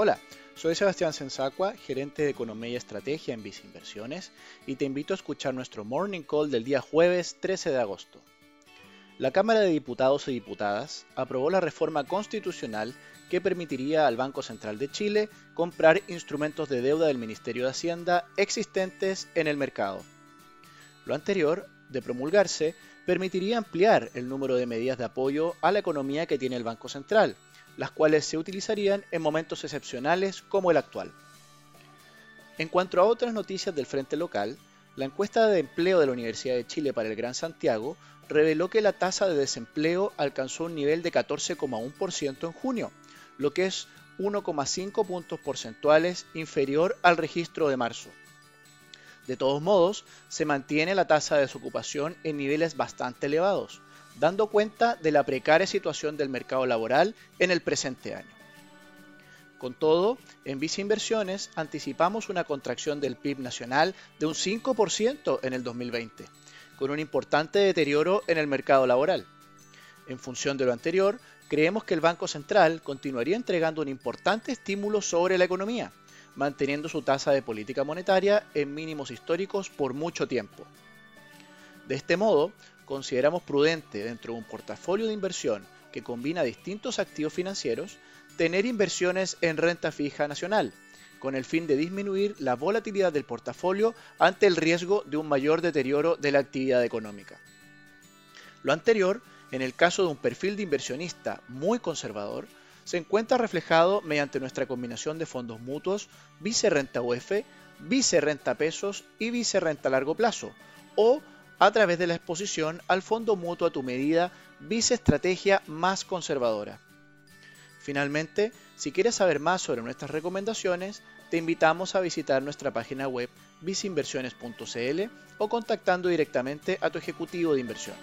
Hola, soy Sebastián Sensacua, gerente de Economía y Estrategia en Visa Inversiones, y te invito a escuchar nuestro Morning Call del día jueves 13 de agosto. La Cámara de Diputados y Diputadas aprobó la reforma constitucional que permitiría al Banco Central de Chile comprar instrumentos de deuda del Ministerio de Hacienda existentes en el mercado. Lo anterior, de promulgarse, permitiría ampliar el número de medidas de apoyo a la economía que tiene el Banco Central, las cuales se utilizarían en momentos excepcionales como el actual. En cuanto a otras noticias del frente local, la encuesta de empleo de la Universidad de Chile para el Gran Santiago reveló que la tasa de desempleo alcanzó un nivel de 14,1% en junio, lo que es 1,5 puntos porcentuales inferior al registro de marzo. De todos modos, se mantiene la tasa de desocupación en niveles bastante elevados, dando cuenta de la precaria situación del mercado laboral en el presente año. Con todo, en Visa Inversiones anticipamos una contracción del PIB nacional de un 5% en el 2020, con un importante deterioro en el mercado laboral. En función de lo anterior, creemos que el Banco Central continuaría entregando un importante estímulo sobre la economía, manteniendo su tasa de política monetaria en mínimos históricos por mucho tiempo. De este modo, consideramos prudente dentro de un portafolio de inversión que combina distintos activos financieros, tener inversiones en renta fija nacional, con el fin de disminuir la volatilidad del portafolio ante el riesgo de un mayor deterioro de la actividad económica. Lo anterior, en el caso de un perfil de inversionista muy conservador, se encuentra reflejado mediante nuestra combinación de fondos mutuos Vice Renta UF, Vice Renta Pesos y Vice Renta Largo Plazo, o a través de la exposición al fondo mutuo a tu medida Vice Estrategia más conservadora. Finalmente, si quieres saber más sobre nuestras recomendaciones, te invitamos a visitar nuestra página web viceinversiones.cl o contactando directamente a tu ejecutivo de inversión.